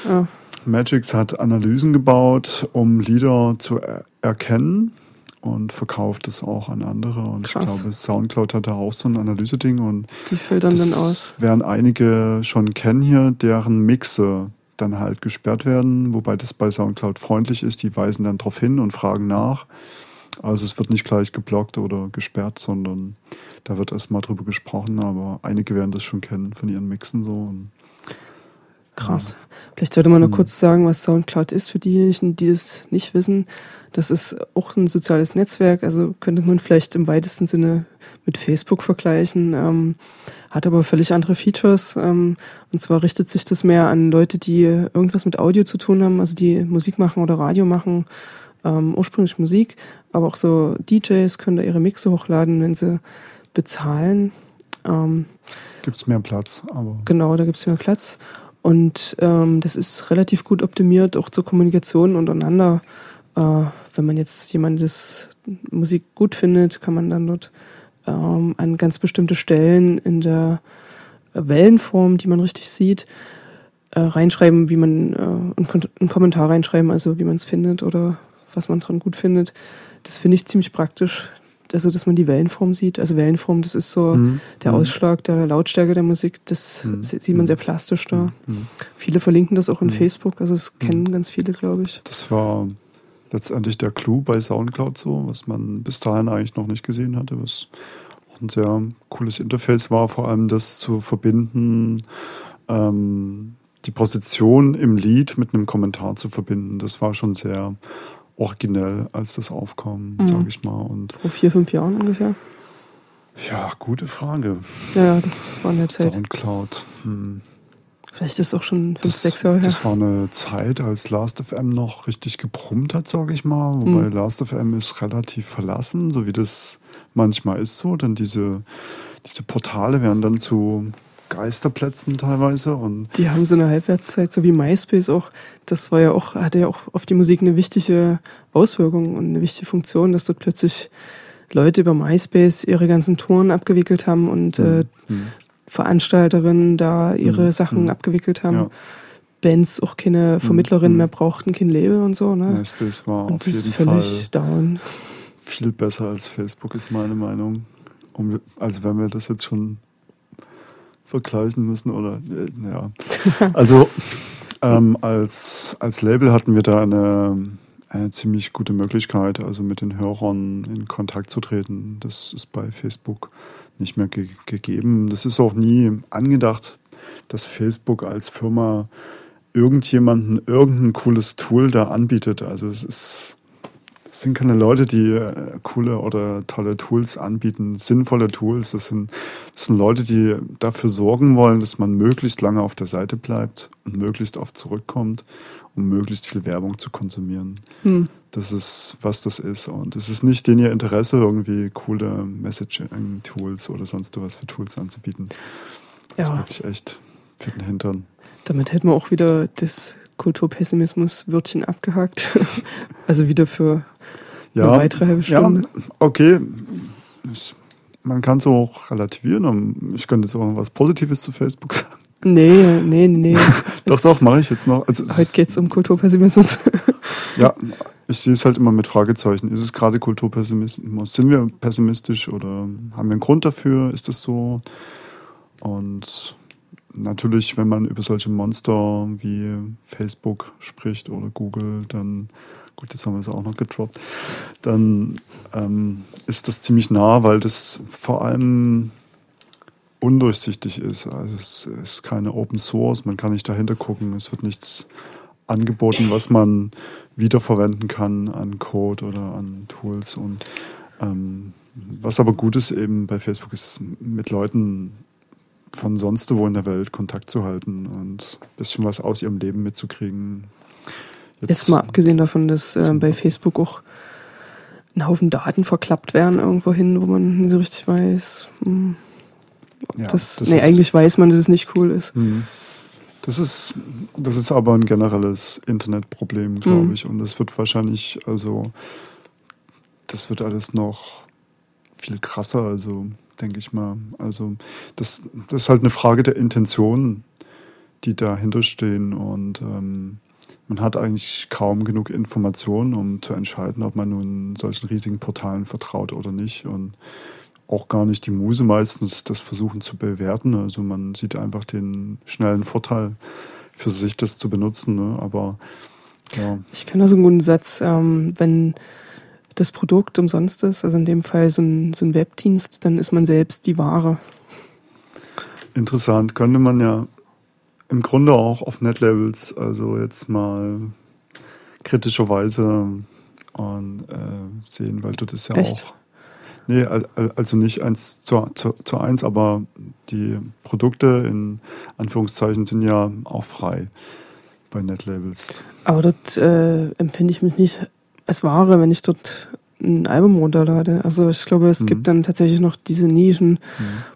Ja. Magix hat Analysen gebaut, um Lieder zu er erkennen und verkauft es auch an andere. Und Krass. ich glaube, Soundcloud hat da auch so ein Analyseding und Die filtern dann aus. das werden einige schon kennen hier, deren Mixe dann halt gesperrt werden, wobei das bei Soundcloud freundlich ist. Die weisen dann darauf hin und fragen nach. Also es wird nicht gleich geblockt oder gesperrt, sondern da wird erstmal drüber gesprochen, aber einige werden das schon kennen von ihren Mixen so. Und Krass. Vielleicht sollte man noch Hm. kurz sagen, was Soundcloud ist für diejenigen, die das nicht wissen. Das ist auch ein soziales Netzwerk, also könnte man vielleicht im weitesten Sinne mit Facebook vergleichen, ähm, hat aber völlig andere Features. Ähm, und zwar richtet sich das mehr an Leute, die irgendwas mit Audio zu tun haben, also die Musik machen oder Radio machen, ähm, ursprünglich Musik, aber auch so DJs können da ihre Mixe hochladen, wenn sie bezahlen. Ähm, gibt es mehr Platz, aber Genau, da gibt es mehr Platz. Und ähm, das ist relativ gut optimiert, auch zur Kommunikation untereinander. Äh, wenn man jetzt jemandes Musik gut findet, kann man dann dort ähm, an ganz bestimmte Stellen in der Wellenform, die man richtig sieht, äh, reinschreiben, wie man äh, einen, Kommentar reinschreiben, also wie man es findet oder was man dran gut findet. Das finde ich ziemlich praktisch. Also dass man die Wellenform sieht. Also Wellenform, das ist so Mhm. der Mhm. Ausschlag der Lautstärke der Musik, das Mhm. sieht man sehr plastisch da. Mhm. Viele verlinken das auch in Mhm. Facebook, also es kennen ganz viele, glaube ich. Das war letztendlich der Clou bei Soundcloud so, was man bis dahin eigentlich noch nicht gesehen hatte, was ein sehr cooles Interface war, vor allem das zu verbinden, ähm, die Position im Lied mit einem Kommentar zu verbinden. Das war schon sehr originell, als das aufkam, Mhm. sage ich mal. Und Vor vier, fünf Jahren ungefähr. ja, gute Frage. Ja, das war in der Zeit. Soundcloud. Hm. Vielleicht ist es auch schon fünf, Das, sechs Jahre her. das war eine Zeit, als Last.fm noch richtig gebrummt hat, sage ich mal. Wobei Mhm. Last.fm ist relativ verlassen, so wie das manchmal ist so. Denn diese, diese Portale werden dann zu Geisterplätzen teilweise. Und Die haben so eine Halbwertszeit, so wie MySpace auch. Das war ja auch, hatte ja auch auf die Musik eine wichtige Auswirkung und eine wichtige Funktion, dass dort plötzlich Leute über MySpace ihre ganzen Touren abgewickelt haben und äh, hm, Veranstalterinnen da ihre Mhm. Sachen Mhm. abgewickelt haben. Ja. Bands auch keine Vermittlerinnen Mhm. mehr brauchten, kein Label und so. Ne? MySpace war und auf das ist jeden Fall völlig down. viel besser als Facebook, ist meine Meinung. Um, also wenn wir das jetzt schon vergleichen müssen oder äh, ja. Also ähm, als, als Label hatten wir da eine, eine ziemlich gute Möglichkeit, also mit den Hörern in Kontakt zu treten. Das ist bei Facebook nicht mehr ge gegeben. Das ist auch nie angedacht, dass Facebook als Firma irgendjemanden irgendein cooles Tool da anbietet. Also es ist es sind keine Leute, die äh, coole oder tolle Tools anbieten, sinnvolle Tools. Das sind, das sind Leute, die dafür sorgen wollen, dass man möglichst lange auf der Seite bleibt und möglichst oft zurückkommt, um möglichst viel Werbung zu konsumieren. Hm. Das ist, was das ist. Und es ist nicht in ihr Interesse, irgendwie coole Messaging-Tools oder sonst was für Tools anzubieten. Das ist Ja. wirklich echt für den Hintern. Damit hätten wir auch wieder das Kulturpessimismus-Wörtchen abgehakt. also wieder für eine weitere halbe Stunde. Ja, okay. Ich, man kann es auch relativieren. und Ich könnte jetzt auch noch was Positives zu Facebook sagen. Nee, nee, nee. Doch, Es- doch, mache ich jetzt noch. Also Heute geht es um Kulturpessimismus. ja, ich sehe es halt immer mit Fragezeichen. Ist es gerade Kulturpessimismus? Sind wir pessimistisch oder haben wir einen Grund dafür? Ist das so? Und natürlich, wenn man über solche Monster wie Facebook spricht oder Google, dann, gut, jetzt haben wir es auch noch gedroppt, dann ähm, ist das ziemlich nah, weil das vor allem undurchsichtig ist. Also es ist keine Open Source, man kann nicht dahinter gucken, es wird nichts angeboten, was man wiederverwenden kann an Code oder an Tools. Und ähm, was aber gut ist eben bei Facebook ist, mit Leuten von sonst wo in der Welt Kontakt zu halten und ein bisschen was aus ihrem Leben mitzukriegen. Jetzt mal abgesehen davon, dass äh, bei Facebook auch ein Haufen Daten verklappt werden irgendwo hin, wo man nicht so richtig weiß. Hm, ja, das, das nee, eigentlich weiß man, dass es nicht cool ist. Mhm. Das ist, das ist aber ein generelles Internetproblem, glaube Mhm. ich. Und das wird wahrscheinlich, also, das wird alles noch viel krasser, also, denke ich mal. Also, das, das ist halt eine Frage der Intention, die dahinter stehen. Und ähm, man hat eigentlich kaum genug Informationen, um zu entscheiden, ob man nun solchen riesigen Portalen vertraut oder nicht. Und auch gar nicht die Muse meistens, das versuchen zu bewerten. Also man sieht einfach den schnellen Vorteil für sich, das zu benutzen. Ne? Aber ja, Ich kenne da so einen guten Satz, ähm, wenn das Produkt umsonst ist, also in dem Fall so ein, so ein Webdienst, dann ist man selbst die Ware. interessant. Könnte man ja im Grunde auch auf Netlabels, also jetzt mal kritischerweise und, äh, sehen, weil dort ist ja Echt? auch. Nee, al- al- also nicht eins zu, zu, zu eins, aber die Produkte in Anführungszeichen sind ja auch frei bei Netlabels. Aber dort äh, empfinde ich mich nicht als Ware, wenn ich dort ein Album runterlade. Also ich glaube, es Mhm. gibt dann tatsächlich noch diese Nischen,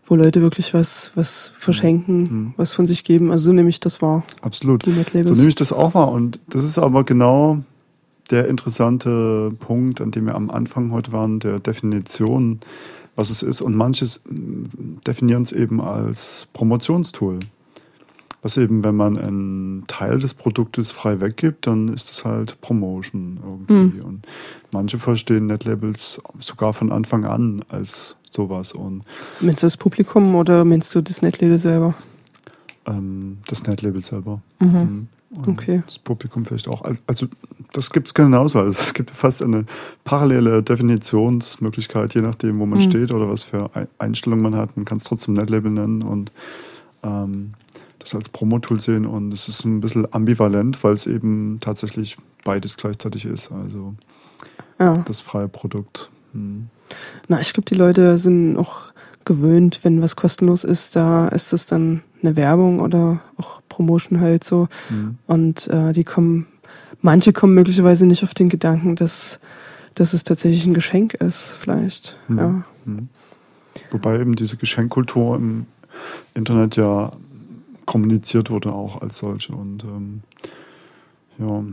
wo Leute wirklich was, was verschenken, Mhm. was von sich geben. Also so nehme ich das wahr, Absolut. So nehme ich das auch wahr. Und das ist aber genau der interessante Punkt, an dem wir am Anfang heute waren, der Definition, was es ist. Und manches mm, definieren es eben als Promotionstool. Was eben, wenn man einen Teil des Produktes frei weggibt, dann ist es halt Promotion irgendwie. Mhm. Und manche verstehen Netlabels sogar von Anfang an als sowas. Und Meinst du das Publikum oder meinst du das Netlabel selber? ähm, das Netlabel selber. Mhm. Mhm. Und Okay. Das Publikum vielleicht auch. Al- Also das gibt es genauso. Also es gibt fast eine parallele Definitionsmöglichkeit, je nachdem, wo man Mhm. steht oder was für Ei- Einstellungen man hat. Man kann es trotzdem Netlabel nennen und ähm, das als Promo-Tool sehen. Und es ist ein bisschen ambivalent, weil es eben tatsächlich beides gleichzeitig ist. Also Ja. das freie Produkt. Mhm. Na, ich glaube, die Leute sind auch gewöhnt, wenn was kostenlos ist, da ist es dann eine Werbung oder auch Promotion halt so. Mhm. Und äh, die kommen, manche kommen möglicherweise nicht auf den Gedanken, dass, dass es tatsächlich ein Geschenk ist, vielleicht. Mhm. Ja. Mhm. Wobei eben diese Geschenkkultur im Internet ja kommuniziert wurde auch als solche. Und ähm, ja,